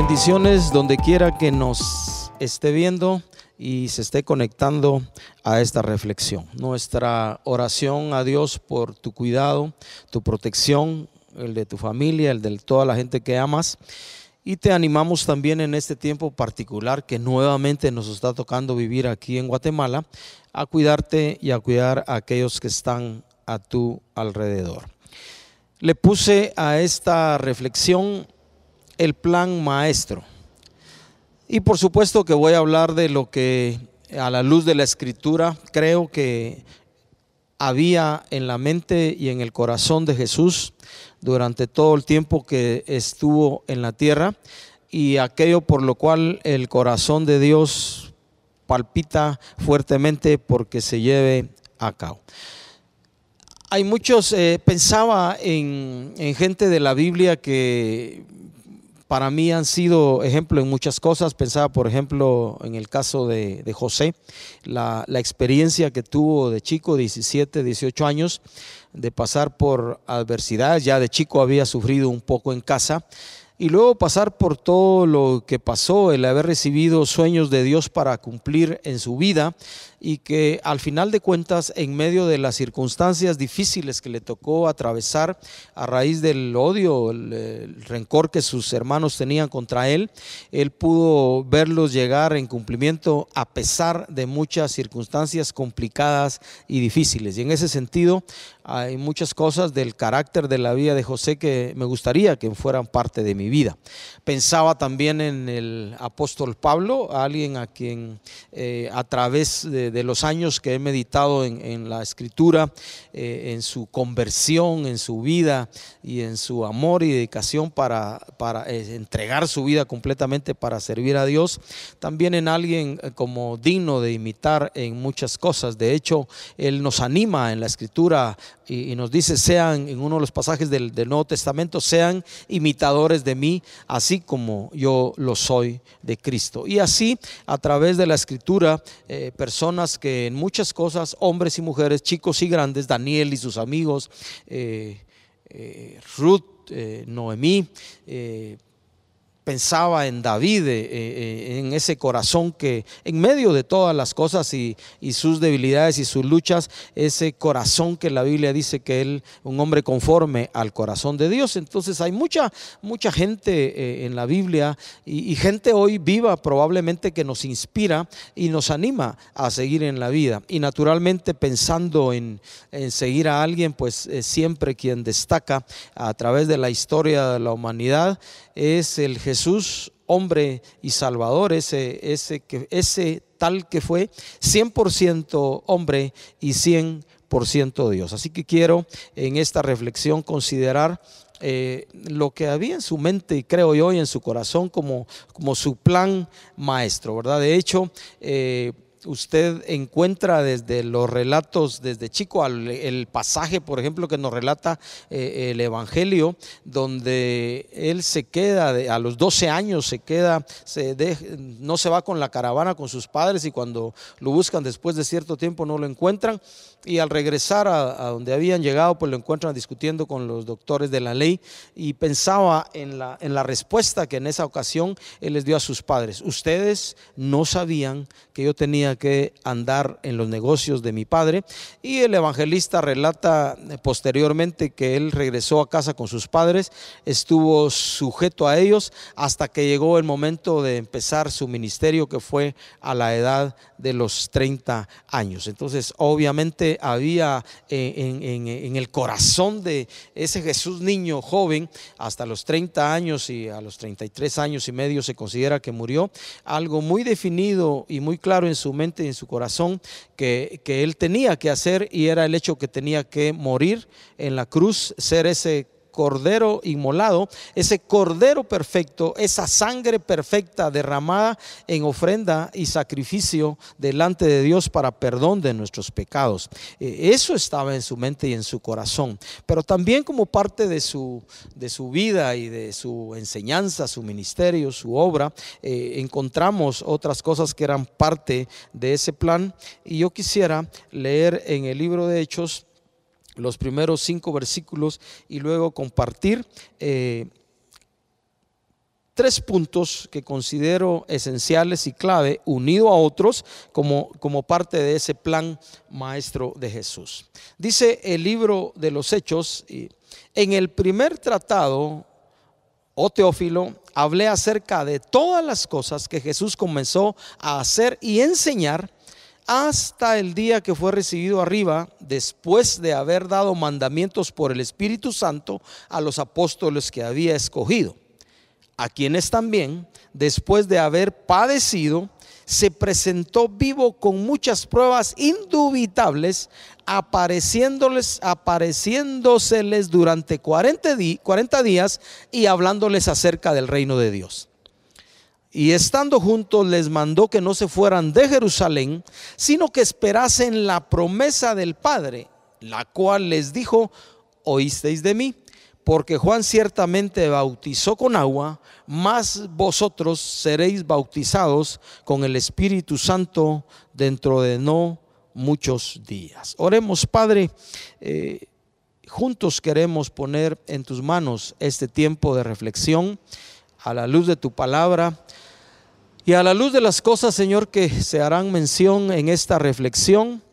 Bendiciones donde quiera que nos esté viendo y se esté conectando a esta reflexión. Nuestra oración a Dios por tu cuidado, tu protección, el de tu familia, el de toda la gente que amas. Y te animamos también en este tiempo particular que nuevamente nos está tocando vivir aquí en Guatemala, a cuidarte y a cuidar a aquellos que están a tu alrededor. Le puse a esta reflexión el plan maestro. Y por supuesto que voy a hablar de lo que a la luz de la escritura creo que había en la mente y en el corazón de Jesús durante todo el tiempo que estuvo en la tierra y aquello por lo cual el corazón de Dios palpita fuertemente porque se lleve a cabo. Hay muchos, eh, pensaba en, en gente de la Biblia que para mí han sido ejemplo en muchas cosas. Pensaba, por ejemplo, en el caso de, José, la, experiencia que tuvo de chico, 17, 18 años, de pasar por adversidades. Ya de chico había sufrido un poco en casa. Y luego pasar por todo lo que pasó, el haber recibido sueños de Dios para cumplir en su vida, y que al final de cuentas, en medio de las circunstancias difíciles que le tocó atravesar a raíz del odio, el, rencor que sus hermanos tenían contra él, él pudo verlos llegar en cumplimiento a pesar de muchas circunstancias complicadas y difíciles. Y en ese sentido, hay muchas cosas del carácter de la vida de José que me gustaría que fueran parte de mi vida. Pensaba también en el apóstol Pablo, alguien a quien eh, a través de de, los años que he meditado en, la escritura, eh, en su conversión, en su vida y en su amor y dedicación para, para eh, entregar su vida completamente para servir a Dios, también en alguien eh, como digno de imitar en muchas cosas. De hecho, Él nos anima en la escritura y, nos dice, sean, en uno de los pasajes del, Nuevo Testamento, sean imitadores de mí, así como yo lo soy de Cristo. Y así, a través de la escritura, personas que en muchas cosas, hombres y mujeres, chicos y grandes, Daniel y sus amigos, eh, eh, Ruth, eh, Noemí, pensaba en David, eh, eh, en ese corazón que en medio de todas las cosas y, sus debilidades y sus luchas, ese corazón que la Biblia dice que él, un hombre conforme al corazón de Dios. Entonces hay mucha, mucha gente eh, en la Biblia y, gente hoy viva probablemente que nos inspira y nos anima a seguir en la vida. Y naturalmente pensando en, en seguir a alguien, pues siempre quien destaca a través de la historia de la humanidad es el Jesús hombre y salvador, ese, ese, ese tal que fue 100% hombre y 100% Dios. Así que quiero en esta reflexión considerar eh, lo que había en su mente y creo yo y en su corazón como, como su plan maestro, ¿verdad? De hecho, eh, usted encuentra desde los relatos, desde chico, el pasaje, por ejemplo, que nos relata eh, el Evangelio, donde él se queda, a los 12 años se queda, no se va con la caravana con sus padres y cuando lo buscan después de cierto tiempo no lo encuentran y al regresar a, donde habían llegado, pues lo encuentran discutiendo con los doctores de la ley y pensaba en la, en la respuesta que en esa ocasión él les dio a sus padres. Ustedes no sabían que yo tenía que andar en los negocios de mi padre y el evangelista relata posteriormente que él regresó a casa con sus padres, estuvo sujeto a ellos hasta que llegó el momento de empezar su ministerio que fue a la edad de los 30 años. Entonces, obviamente, había eh, en, el corazón de ese Jesús niño joven, hasta los 30 años y a los 33 años y medio se considera que murió, algo muy definido y muy claro en su mente en su corazón que, que él tenía que hacer y era el hecho que tenía que morir en la cruz, ser ese cordero inmolado, ese cordero perfecto, esa sangre perfecta derramada en ofrenda y sacrificio delante de Dios para perdón de nuestros pecados. Eh, eso estaba en su mente y en su corazón, pero también como parte de su, de su vida y de su enseñanza, su ministerio, su obra, eh, encontramos otras cosas que eran parte de ese plan y yo quisiera leer en el libro de Hechos los primeros cinco versículos y luego compartir eh, tres puntos que considero esenciales y clave, unido a otros, como, como parte de ese plan maestro de Jesús. Dice el libro de los Hechos, en el primer tratado, oh Teófilo, hablé acerca de todas las cosas que Jesús comenzó a hacer y enseñar hasta el día que fue recibido arriba, después de haber dado mandamientos por el Espíritu Santo a los apóstoles que había escogido, a quienes también, después de haber padecido, se presentó vivo con muchas pruebas indubitables, apareciéndoles, apareciéndoseles durante 40, 40 días y hablándoles acerca del reino de Dios. Y estando juntos les mandó que no se fueran de Jerusalén, sino que esperasen la promesa del Padre, la cual les dijo, oísteis de mí, porque Juan ciertamente bautizó con agua, mas vosotros seréis bautizados con el Espíritu Santo dentro de no muchos días. Oremos, Padre, eh, juntos queremos poner en tus manos este tiempo de reflexión a la luz de tu palabra y a la luz de las cosas, Señor, que se harán mención en esta reflexión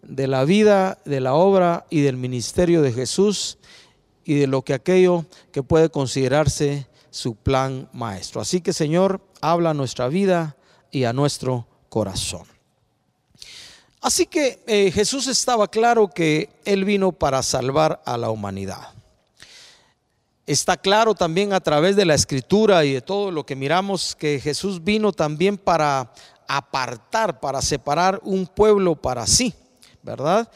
de la vida, de la obra y del ministerio de Jesús y de lo que aquello que puede considerarse su plan maestro. Así que, Señor, habla a nuestra vida y a nuestro corazón. Así que eh, Jesús estaba claro que Él vino para salvar a la humanidad. Está claro también a través de la escritura y de todo lo que miramos que Jesús vino también para apartar, para separar un pueblo para sí, ¿verdad?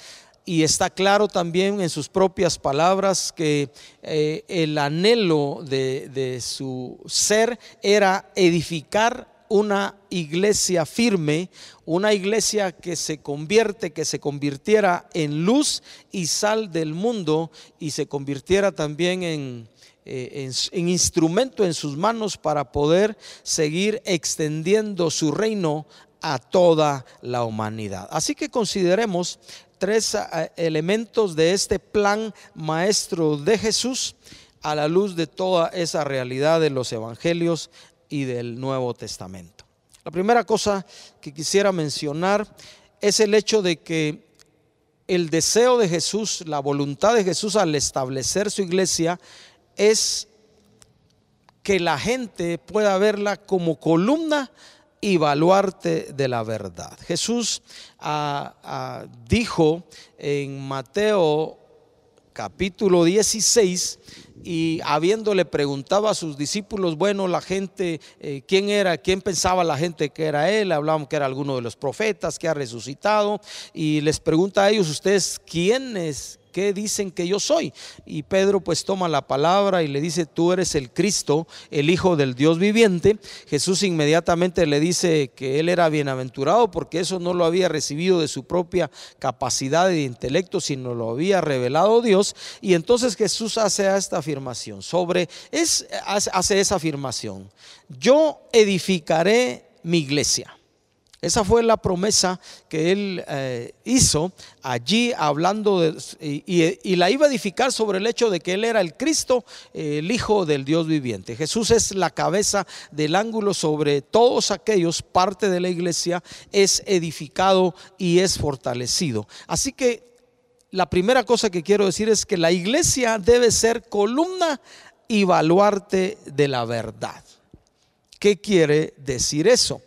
Y está claro también en sus propias palabras que eh, el anhelo de, de su ser era edificar una iglesia firme, una iglesia que se convierte, que se convirtiera en luz y sal del mundo y se convirtiera también en, eh, en, instrumento en sus manos para poder seguir extendiendo su reino a toda la humanidad. Así que consideremos tres eh, elementos de este plan maestro de Jesús a la luz de toda esa realidad de los evangelios y del Nuevo Testamento. La primera cosa que quisiera mencionar es el hecho de que el deseo de Jesús, la voluntad de Jesús al establecer su iglesia es que la gente pueda verla como columna y baluarte de la verdad. Jesús ah, ah, dijo en Mateo capítulo 16 y habiéndole preguntado a sus discípulos, bueno, la gente, eh, ¿quién era? ¿Quién pensaba la gente que era él? Hablaban que era alguno de los profetas que ha resucitado y les pregunta a ellos, ustedes, ¿quién es? ¿Qué dicen que yo soy? Y Pedro pues toma la palabra y le dice, tú eres el Cristo, el Hijo del Dios viviente. Jesús inmediatamente le dice que él era bienaventurado porque eso no lo había recibido de su propia capacidad de intelecto, sino lo había revelado Dios. Y entonces Jesús hace esta afirmación sobre, es, hace esa afirmación, yo edificaré mi iglesia. Esa fue la promesa que él eh, hizo allí hablando y, la iba a edificar sobre el hecho de que él era el Cristo, el Hijo del Dios viviente. Jesús es la cabeza del ángulo sobre todos aquellos, parte de la iglesia, es edificado y es fortalecido. Así que la primera cosa que quiero decir es que la iglesia debe ser columna y baluarte de la verdad. ¿Qué quiere decir eso?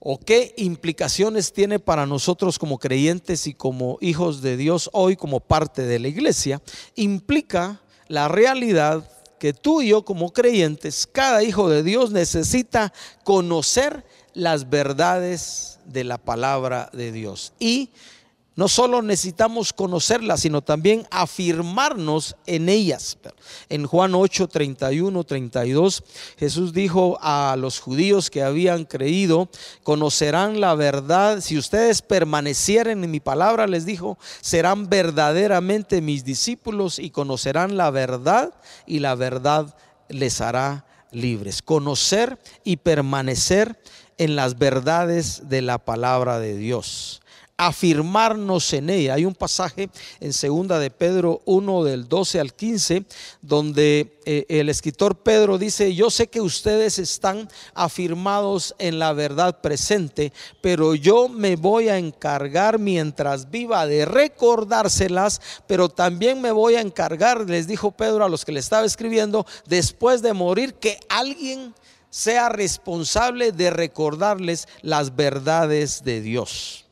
O qué implicaciones tiene para nosotros como creyentes y como hijos de Dios hoy como parte de la iglesia, implica la realidad que tú y yo como creyentes, cada hijo de Dios necesita conocer las verdades de la palabra de Dios. Y no solo necesitamos conocerlas, sino también afirmarnos en ellas. En Juan 8, 31, 32, Jesús dijo a los judíos que habían creído, conocerán la verdad. Si ustedes permanecieren en mi palabra, les dijo, serán verdaderamente mis discípulos y conocerán la verdad y la verdad les hará libres. Conocer y permanecer en las verdades de la palabra de Dios afirmarnos en ella. Hay un pasaje en segunda de Pedro 1 del 12 al 15 donde eh, el escritor Pedro dice, yo sé que ustedes están afirmados en la verdad presente, pero yo me voy a encargar mientras viva de recordárselas, pero también me voy a encargar, les dijo Pedro a los que le estaba escribiendo, después de morir, que alguien sea responsable de recordarles las verdades de Dios.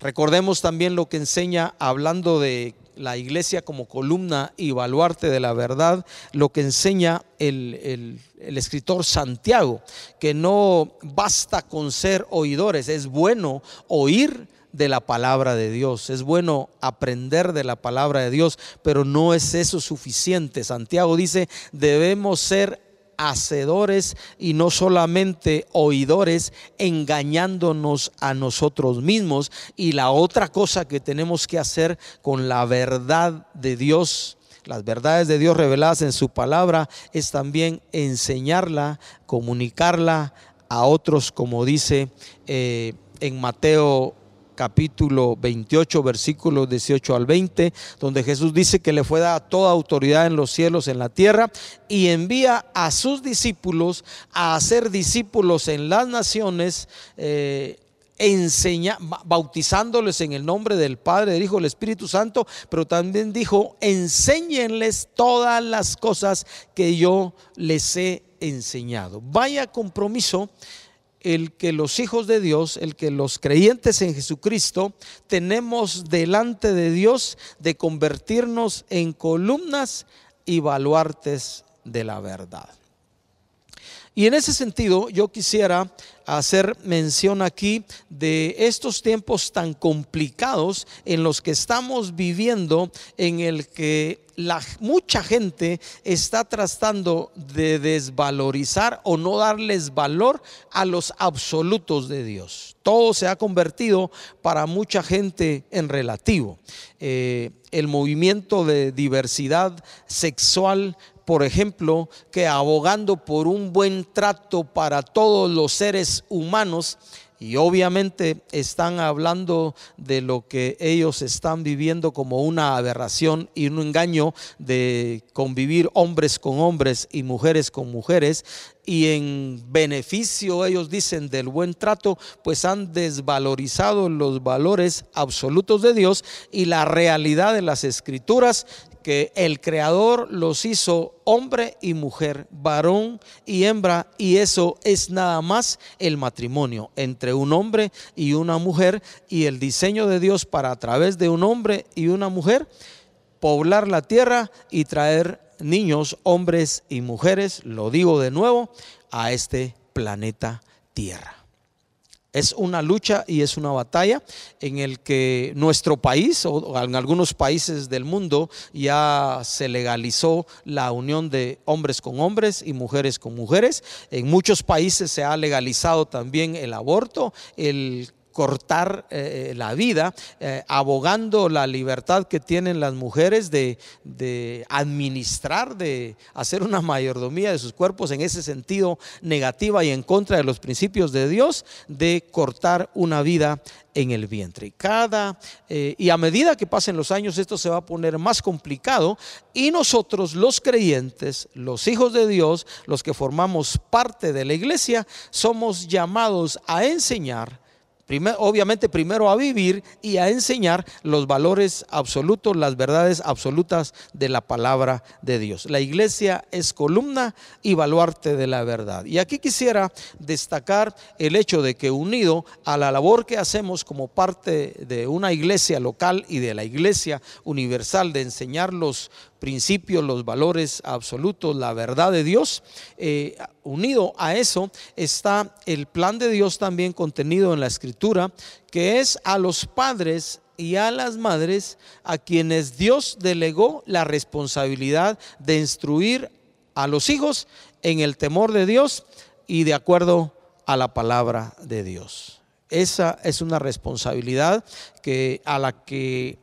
Recordemos también lo que enseña hablando de la iglesia como columna y baluarte de la verdad, lo que enseña el, el, escritor Santiago, que no basta con ser oidores, es bueno oír de la palabra de Dios, es bueno aprender de la palabra de Dios, pero no es eso suficiente. Santiago dice, debemos ser hacedores y no solamente oidores, engañándonos a nosotros mismos. Y la otra cosa que tenemos que hacer con la verdad de Dios, las verdades de Dios reveladas en su palabra, es también enseñarla, comunicarla a otros, como dice eh, en Mateo capítulo 28, versículos 18 al 20, donde Jesús dice que le fue dada toda autoridad en los cielos, en la tierra, y envía a sus discípulos a hacer discípulos en las naciones. Eh, enseña, bautizándoles en el nombre del Padre, del Hijo, del Espíritu Santo, pero también dijo, enséñenles todas las cosas que yo les he enseñado. Vaya compromiso el que los hijos de Dios, el que los creyentes en Jesucristo tenemos delante de Dios de convertirnos en columnas y baluartes de la verdad. Y en ese sentido yo quisiera hacer mención aquí de estos tiempos tan complicados en los que estamos viviendo, en el que la, mucha gente está tratando de desvalorizar o no darles valor a los absolutos de Dios. Todo se ha convertido para mucha gente en relativo. Eh, el movimiento de diversidad sexual por ejemplo, que abogando por un buen trato para todos los seres humanos, y obviamente están hablando de lo que ellos están viviendo como una aberración y un engaño de convivir hombres con hombres y mujeres con mujeres. Y en beneficio, ellos dicen, del buen trato, pues han desvalorizado los valores absolutos de Dios y la realidad de las escrituras el Creador los hizo hombre y mujer, varón y hembra, y eso es nada más el matrimonio entre un hombre y una mujer, y el diseño de Dios para a través de un hombre y una mujer poblar la tierra y traer niños, hombres y mujeres, lo digo de nuevo, a este planeta Tierra. Es una lucha y es una batalla en el que nuestro país o en algunos países del mundo ya se legalizó la unión de hombres con hombres y mujeres con mujeres. En muchos países se ha legalizado también el aborto, el cortar eh, la vida, eh, abogando la libertad que tienen las mujeres de, administrar, de hacer una mayordomía de sus cuerpos en ese sentido negativa y en contra de los principios de Dios, de cortar una vida en el vientre. Cada, eh, y a medida que pasen los años, esto se va a poner más complicado y nosotros, los creyentes, los hijos de Dios, los que formamos parte de la iglesia, somos llamados a enseñar obviamente primero a vivir y a enseñar los valores absolutos, las verdades absolutas de la palabra de Dios. La iglesia es columna y baluarte de la verdad. Y aquí quisiera destacar el hecho de que unido a la labor que hacemos como parte de una iglesia local y de la iglesia universal de enseñar los principios, los valores absolutos, la verdad de Dios. Eh, unido a eso está el plan de Dios también contenido en la escritura, que es a los padres y a las madres a quienes Dios delegó la responsabilidad de instruir a los hijos en el temor de Dios y de acuerdo a la palabra de Dios. Esa es una responsabilidad que a la que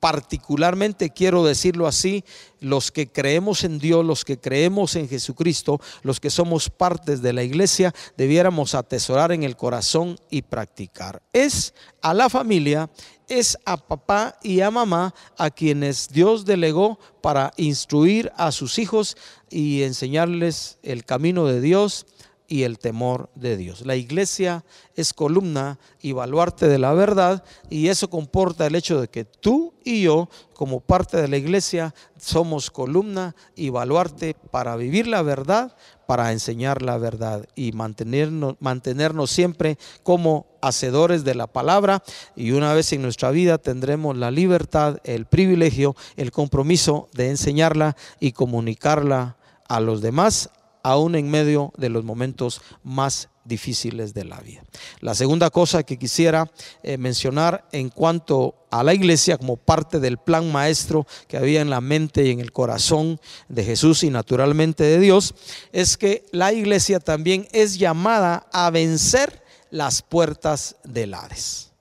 particularmente quiero decirlo así, los que creemos en Dios, los que creemos en Jesucristo, los que somos partes de la iglesia, debiéramos atesorar en el corazón y practicar. Es a la familia, es a papá y a mamá a quienes Dios delegó para instruir a sus hijos y enseñarles el camino de Dios y el temor de Dios. La iglesia es columna y baluarte de la verdad y eso comporta el hecho de que tú y yo, como parte de la iglesia, somos columna y baluarte para vivir la verdad, para enseñar la verdad y mantenernos, mantenernos siempre como hacedores de la palabra y una vez en nuestra vida tendremos la libertad, el privilegio, el compromiso de enseñarla y comunicarla a los demás aún en medio de los momentos más difíciles de la vida. La segunda cosa que quisiera eh, mencionar en cuanto a la iglesia como parte del plan maestro que había en la mente y en el corazón de Jesús y naturalmente de Dios, es que la iglesia también es llamada a vencer las puertas del Hades.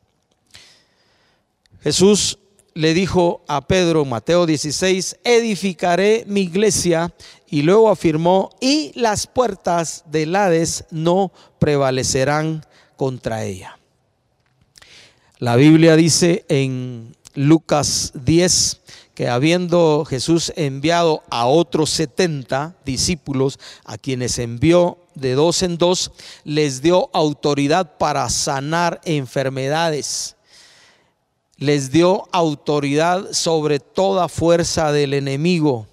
Jesús le dijo a Pedro, Mateo 16, edificaré mi iglesia y luego afirmó, y las puertas del Hades no prevalecerán contra ella. La Biblia dice en Lucas 10 que habiendo Jesús enviado a otros 70 discípulos, a quienes envió de dos en dos, les dio autoridad para sanar enfermedades les dio autoridad sobre toda fuerza del enemigo,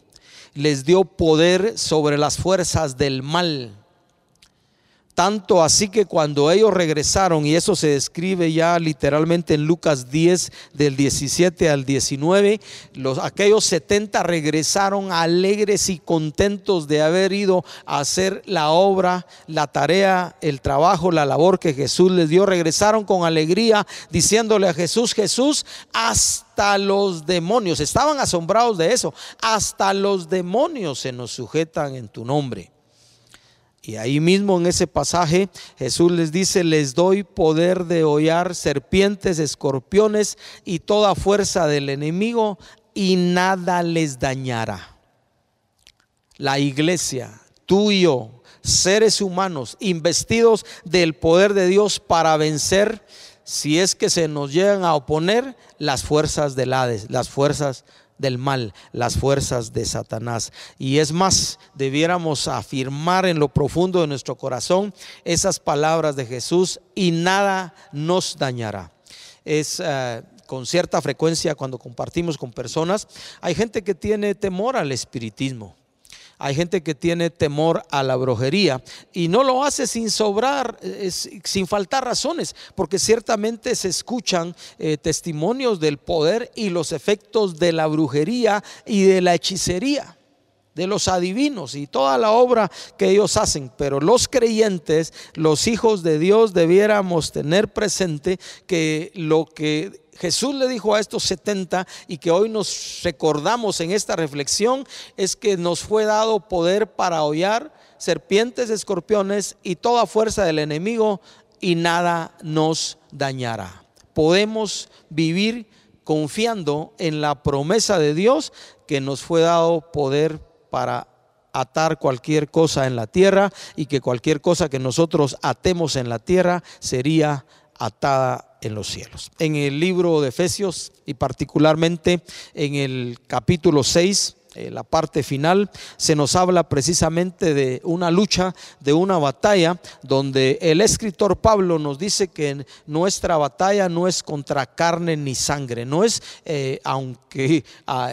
les dio poder sobre las fuerzas del mal. Tanto así que cuando ellos regresaron, y eso se describe ya literalmente en Lucas 10 del 17 al 19, los, aquellos 70 regresaron alegres y contentos de haber ido a hacer la obra, la tarea, el trabajo, la labor que Jesús les dio. Regresaron con alegría diciéndole a Jesús, Jesús, hasta los demonios, estaban asombrados de eso, hasta los demonios se nos sujetan en tu nombre. Y ahí mismo en ese pasaje Jesús les dice, les doy poder de hollar serpientes, escorpiones y toda fuerza del enemigo y nada les dañará. La iglesia, tú y yo, seres humanos investidos del poder de Dios para vencer, si es que se nos llegan a oponer, las fuerzas del Hades, las fuerzas del mal, las fuerzas de Satanás. Y es más, debiéramos afirmar en lo profundo de nuestro corazón esas palabras de Jesús y nada nos dañará. Es eh, con cierta frecuencia cuando compartimos con personas, hay gente que tiene temor al espiritismo. Hay gente que tiene temor a la brujería y no lo hace sin sobrar, sin faltar razones, porque ciertamente se escuchan eh, testimonios del poder y los efectos de la brujería y de la hechicería de los adivinos y toda la obra que ellos hacen. Pero los creyentes, los hijos de Dios, debiéramos tener presente que lo que Jesús le dijo a estos 70 y que hoy nos recordamos en esta reflexión es que nos fue dado poder para hollar serpientes, escorpiones y toda fuerza del enemigo y nada nos dañará. Podemos vivir confiando en la promesa de Dios que nos fue dado poder para atar cualquier cosa en la tierra y que cualquier cosa que nosotros atemos en la tierra sería atada en los cielos. En el libro de Efesios y particularmente en el capítulo 6, eh, la parte final, se nos habla precisamente de una lucha, de una batalla, donde el escritor Pablo nos dice que nuestra batalla no es contra carne ni sangre, no es, eh, aunque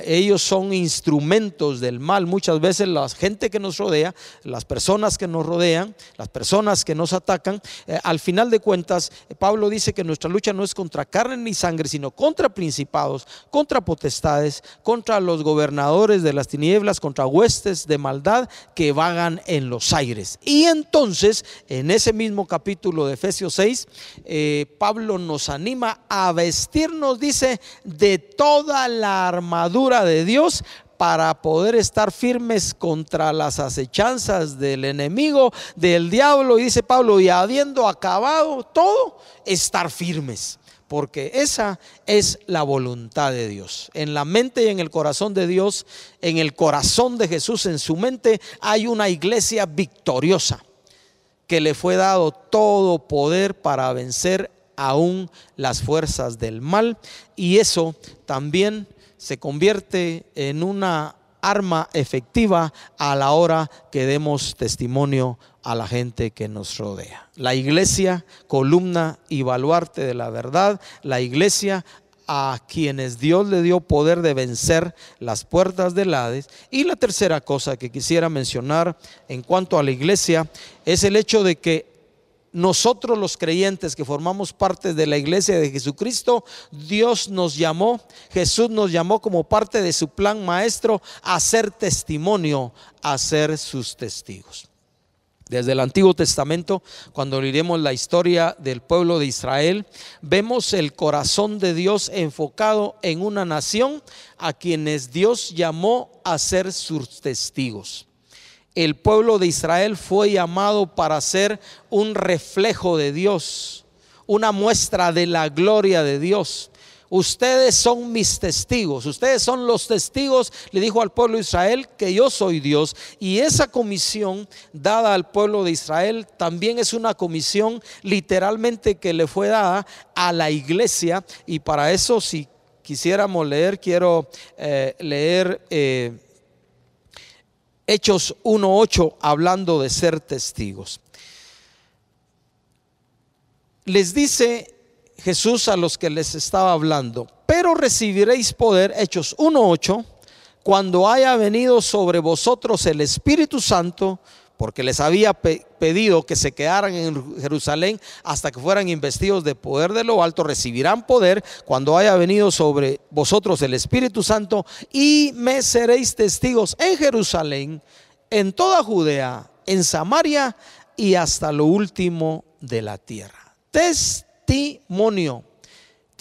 ellos son instrumentos del mal, muchas veces la gente que nos rodea, las personas que nos rodean, las personas que nos atacan, eh, al final de cuentas, Pablo dice que nuestra lucha no es contra carne ni sangre, sino contra principados, contra potestades, contra los gobernadores de las tinieblas, contra huestes de maldad que vagan en los aires. Y entonces, en ese mismo capítulo de Efesios 6, eh, Pablo nos anima a vestirnos, dice, de toda la armadura de Dios para poder estar firmes contra las acechanzas del enemigo, del diablo. Y dice Pablo, y habiendo acabado todo, estar firmes porque esa es la voluntad de Dios. En la mente y en el corazón de Dios, en el corazón de Jesús, en su mente, hay una iglesia victoriosa que le fue dado todo poder para vencer aún las fuerzas del mal y eso también se convierte en una arma efectiva a la hora que demos testimonio a la gente que nos rodea. La iglesia, columna y baluarte de la verdad, la iglesia a quienes Dios le dio poder de vencer las puertas del Hades. Y la tercera cosa que quisiera mencionar en cuanto a la iglesia es el hecho de que nosotros los creyentes que formamos parte de la iglesia de Jesucristo, Dios nos llamó, Jesús nos llamó como parte de su plan maestro a ser testimonio, a ser sus testigos. Desde el Antiguo Testamento, cuando leeremos la historia del pueblo de Israel, vemos el corazón de Dios enfocado en una nación a quienes Dios llamó a ser sus testigos el pueblo de Israel fue llamado para ser un reflejo de Dios, una muestra de la gloria de Dios. Ustedes son mis testigos, ustedes son los testigos, le dijo al pueblo de Israel, que yo soy Dios. Y esa comisión dada al pueblo de Israel también es una comisión literalmente que le fue dada a la iglesia. Y para eso, si quisiéramos leer, quiero eh, leer... Eh, Hechos 1.8 hablando de ser testigos. Les dice Jesús a los que les estaba hablando, pero recibiréis poder, Hechos 1.8, cuando haya venido sobre vosotros el Espíritu Santo porque les había pedido que se quedaran en Jerusalén hasta que fueran investidos de poder de lo alto, recibirán poder cuando haya venido sobre vosotros el Espíritu Santo y me seréis testigos en Jerusalén, en toda Judea, en Samaria y hasta lo último de la tierra. Testimonio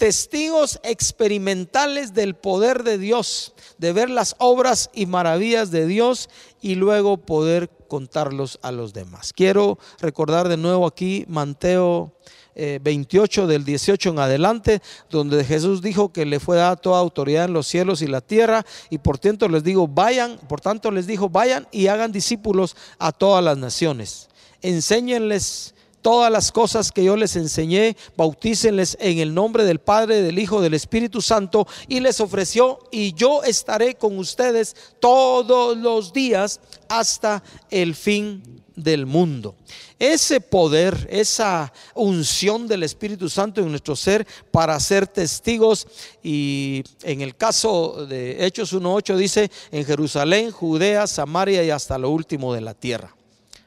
testigos experimentales del poder de Dios, de ver las obras y maravillas de Dios y luego poder contarlos a los demás. Quiero recordar de nuevo aquí Mateo 28 eh, del 18 en adelante, donde Jesús dijo que le fue dada toda autoridad en los cielos y la tierra, y por tanto les digo, vayan, por tanto les dijo, vayan y hagan discípulos a todas las naciones. Enséñenles todas las cosas que yo les enseñé, bautícenles en el nombre del Padre, del Hijo, del Espíritu Santo, y les ofreció, y yo estaré con ustedes todos los días hasta el fin del mundo. Ese poder, esa unción del Espíritu Santo en nuestro ser para ser testigos y en el caso de Hechos 1.8 dice en Jerusalén, Judea, Samaria y hasta lo último de la tierra.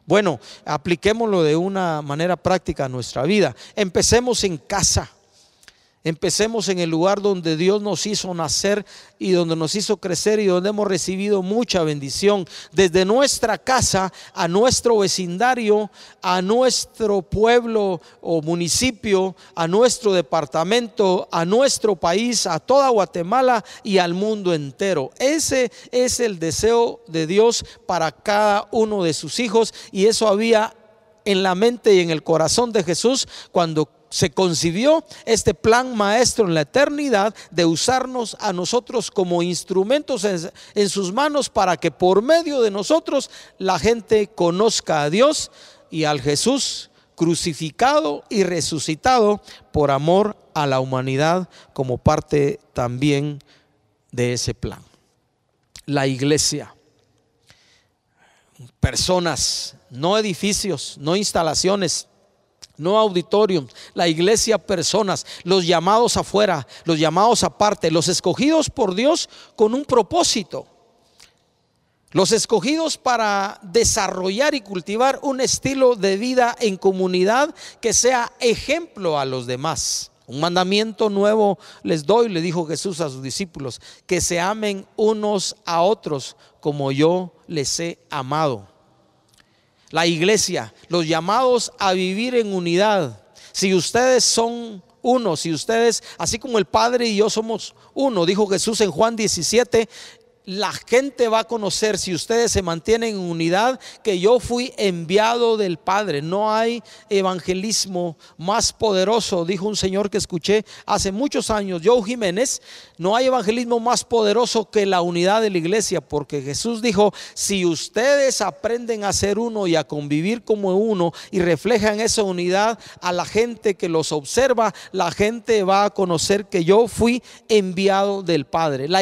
Bueno, apliquémoslo de una manera práctica a nuestra vida. Empecemos en casa. Empecemos en el lugar donde Dios nos hizo nacer y donde nos hizo crecer y donde hemos recibido mucha bendición. Desde nuestra casa a nuestro vecindario, a nuestro pueblo o municipio, a nuestro departamento, a nuestro país, a toda Guatemala y al mundo entero. Ese es el deseo de Dios para cada uno de sus hijos y eso había en la mente y en el corazón de Jesús cuando se concibió este plan maestro en la eternidad de usarnos a nosotros como instrumentos en, sus manos para que por medio de nosotros la gente conozca a Dios y al Jesús crucificado y resucitado por amor a la humanidad como parte también de ese plan. La iglesia, personas, no edificios, no instalaciones, no auditorium, la iglesia personas, los llamados afuera, los llamados aparte, los escogidos por Dios con un propósito. Los escogidos para desarrollar y cultivar un estilo de vida en comunidad que sea ejemplo a los demás. Un mandamiento nuevo les doy, le dijo Jesús a sus discípulos, que se amen unos a otros como yo les he amado la iglesia, los llamados a vivir en unidad. Si ustedes son uno, si ustedes, así como el Padre y yo somos uno, dijo Jesús en Juan 17, la gente va a conocer, si ustedes se mantienen en unidad, que yo fui enviado del Padre. No hay evangelismo más poderoso, dijo un señor que escuché hace muchos años, Joe Jiménez, no hay evangelismo más poderoso que la unidad de la iglesia, porque Jesús dijo, si ustedes aprenden a ser uno y a convivir como uno y reflejan esa unidad a la gente que los observa, la gente va a conocer que yo fui enviado del Padre. La,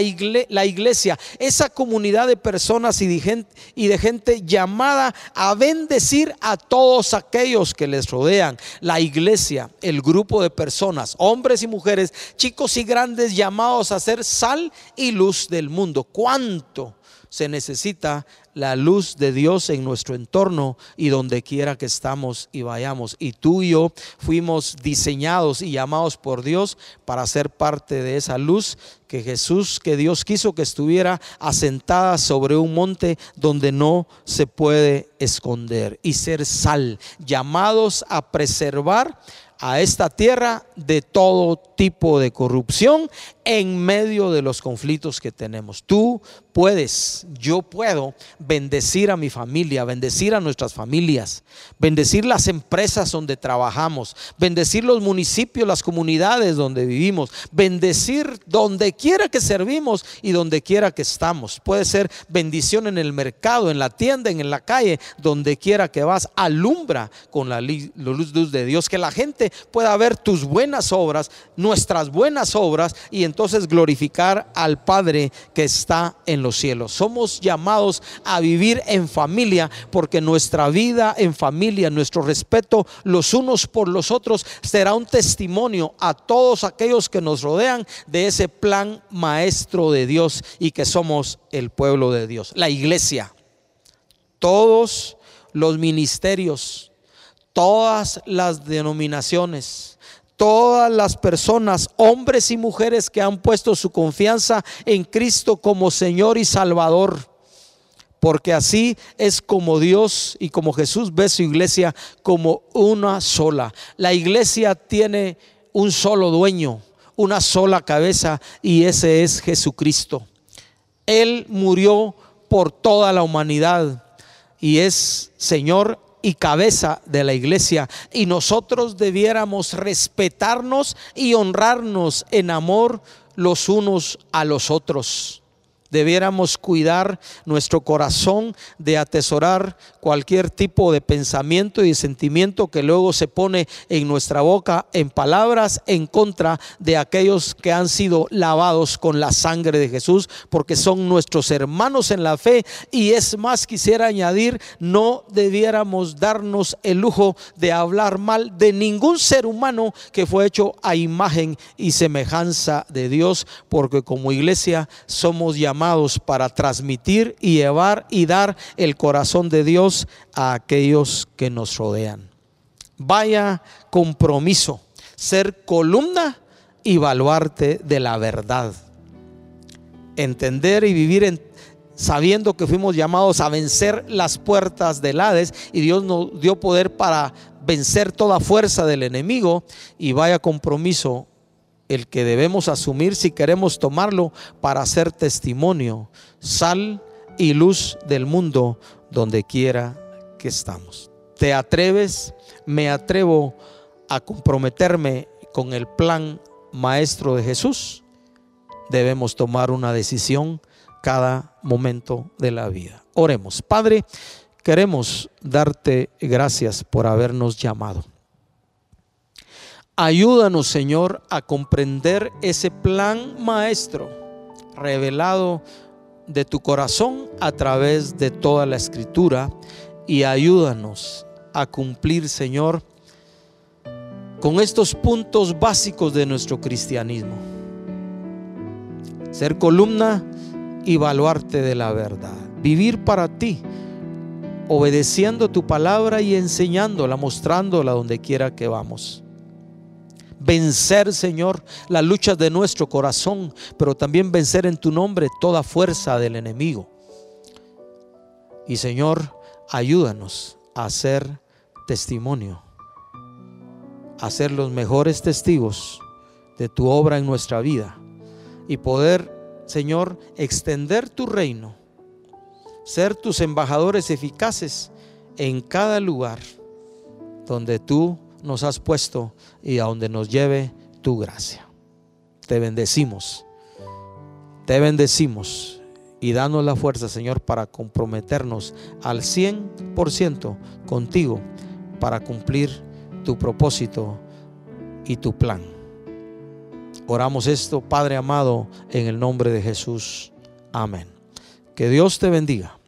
la iglesia esa comunidad de personas y de, gente, llamada a bendecir a todos aquellos que les rodean. La iglesia, el grupo de personas, hombres y mujeres, chicos y grandes, llamados a ser sal y luz del mundo. ¿Cuánto? se necesita la luz de Dios en nuestro entorno y donde quiera que estamos y vayamos. Y tú y yo fuimos diseñados y llamados por Dios para ser parte de esa luz que Jesús, que Dios quiso que estuviera asentada sobre un monte donde no se puede esconder y ser sal, llamados a preservar a esta tierra de todo tipo de corrupción en medio de los conflictos que tenemos. Tú puedes, yo puedo bendecir a mi familia, bendecir a nuestras familias, bendecir las empresas donde trabajamos, bendecir los municipios, las comunidades donde vivimos, bendecir donde quiera que servimos y donde quiera que estamos. Puede ser bendición en el mercado, en la tienda, en la calle, donde quiera que vas. Alumbra con la luz de Dios, que la gente pueda ver tus buenas obras, nuestras buenas obras y entonces glorificar al Padre que está en los cielos. Somos llamados a vivir en familia porque nuestra vida en familia, nuestro respeto los unos por los otros será un testimonio a todos aquellos que nos rodean de ese plan maestro de Dios y que somos el pueblo de Dios, la iglesia. Todos los ministerios todas las denominaciones, todas las personas, hombres y mujeres que han puesto su confianza en Cristo como Señor y Salvador. Porque así es como Dios y como Jesús ve su iglesia como una sola. La iglesia tiene un solo dueño, una sola cabeza y ese es Jesucristo. Él murió por toda la humanidad y es Señor y cabeza de la iglesia. Y nosotros debiéramos respetarnos y honrarnos en amor los unos a los otros debiéramos cuidar nuestro corazón de atesorar cualquier tipo de pensamiento y sentimiento que luego se pone en nuestra boca en palabras en contra de aquellos que han sido lavados con la sangre de Jesús, porque son nuestros hermanos en la fe. Y es más, quisiera añadir, no debiéramos darnos el lujo de hablar mal de ningún ser humano que fue hecho a imagen y semejanza de Dios, porque como iglesia somos llamados para transmitir y llevar y dar el corazón de Dios a aquellos que nos rodean. Vaya compromiso, ser columna y baluarte de la verdad. Entender y vivir en, sabiendo que fuimos llamados a vencer las puertas del Hades y Dios nos dio poder para vencer toda fuerza del enemigo y vaya compromiso el que debemos asumir si queremos tomarlo para hacer testimonio, sal y luz del mundo donde quiera que estamos. ¿Te atreves? Me atrevo a comprometerme con el plan maestro de Jesús. Debemos tomar una decisión cada momento de la vida. Oremos. Padre, queremos darte gracias por habernos llamado. Ayúdanos, Señor, a comprender ese plan maestro revelado de tu corazón a través de toda la escritura y ayúdanos a cumplir, Señor, con estos puntos básicos de nuestro cristianismo. Ser columna y baluarte de la verdad. Vivir para ti, obedeciendo tu palabra y enseñándola, mostrándola donde quiera que vamos vencer, Señor, las luchas de nuestro corazón, pero también vencer en tu nombre toda fuerza del enemigo. Y Señor, ayúdanos a ser testimonio, a ser los mejores testigos de tu obra en nuestra vida y poder Señor, extender tu reino, ser tus embajadores eficaces en cada lugar donde tú nos has puesto y a donde nos lleve tu gracia. Te bendecimos, te bendecimos y danos la fuerza, Señor, para comprometernos al 100% contigo para cumplir tu propósito y tu plan. Oramos esto, Padre amado, en el nombre de Jesús. Amén. Que Dios te bendiga.